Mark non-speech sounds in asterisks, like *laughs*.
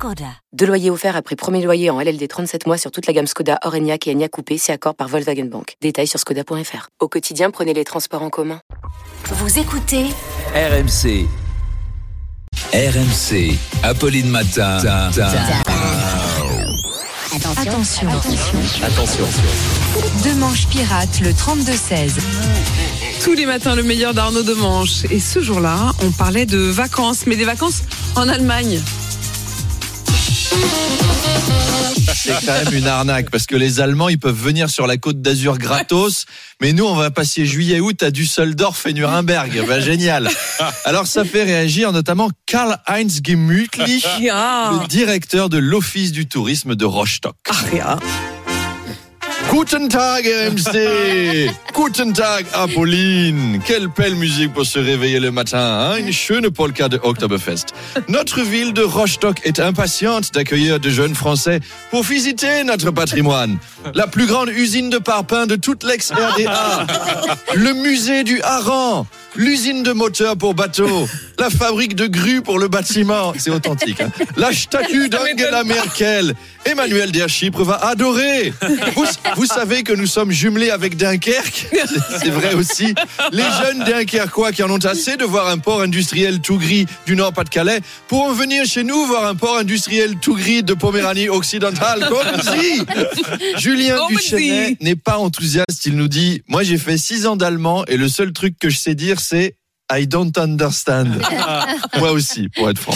Skoda. Deux loyers offerts après premier loyer en LLD 37 mois sur toute la gamme Skoda, Orenia et Enya Coupé, c'est accord par Volkswagen Bank. Détails sur skoda.fr. Au quotidien, prenez les transports en commun. Vous écoutez RMC. RMC. Apolline Matin. Attention. Attention. Deux manches pirates, le 32-16. Tous les matins, le meilleur d'Arnaud Demanche. Et ce jour-là, on parlait de vacances, mais des vacances en Allemagne. C'est quand même une arnaque parce que les Allemands ils peuvent venir sur la côte d'Azur gratos, mais nous on va passer juillet-août à Düsseldorf et Nuremberg. Ben, génial. Alors ça fait réagir notamment Karl-Heinz Gemütlich, Ah, le directeur de l'Office du tourisme de Rostock. ja. Guten Tag RMC *laughs* Guten Tag Apolline. Quelle belle musique pour se réveiller le matin, hein? Une schöne polka de Oktoberfest. Notre ville de Rostock est impatiente d'accueillir de jeunes Français pour visiter notre patrimoine. La plus grande usine de parpaing de toute l'ex-RDA, *laughs* le musée du hareng, l'usine de moteurs pour bateaux, la fabrique de grues pour le bâtiment, c'est authentique, hein la statue d'Angela Merkel. Emmanuel Der Chypre va adorer. Vous, vous savez que nous sommes jumelés avec Dunkerque C'est vrai aussi. Les jeunes Dunkerquois qui en ont assez de voir un port industriel tout gris du Nord-Pas-de-Calais pourront venir chez nous voir un port industriel tout gris de Poméranie occidentale. Comme si Julien Duchesnet n'est pas enthousiaste. Il nous dit Moi, j'ai fait six ans d'allemand et le seul truc que je sais dire, c'est I don't understand. *laughs* Moi aussi, pour être franc.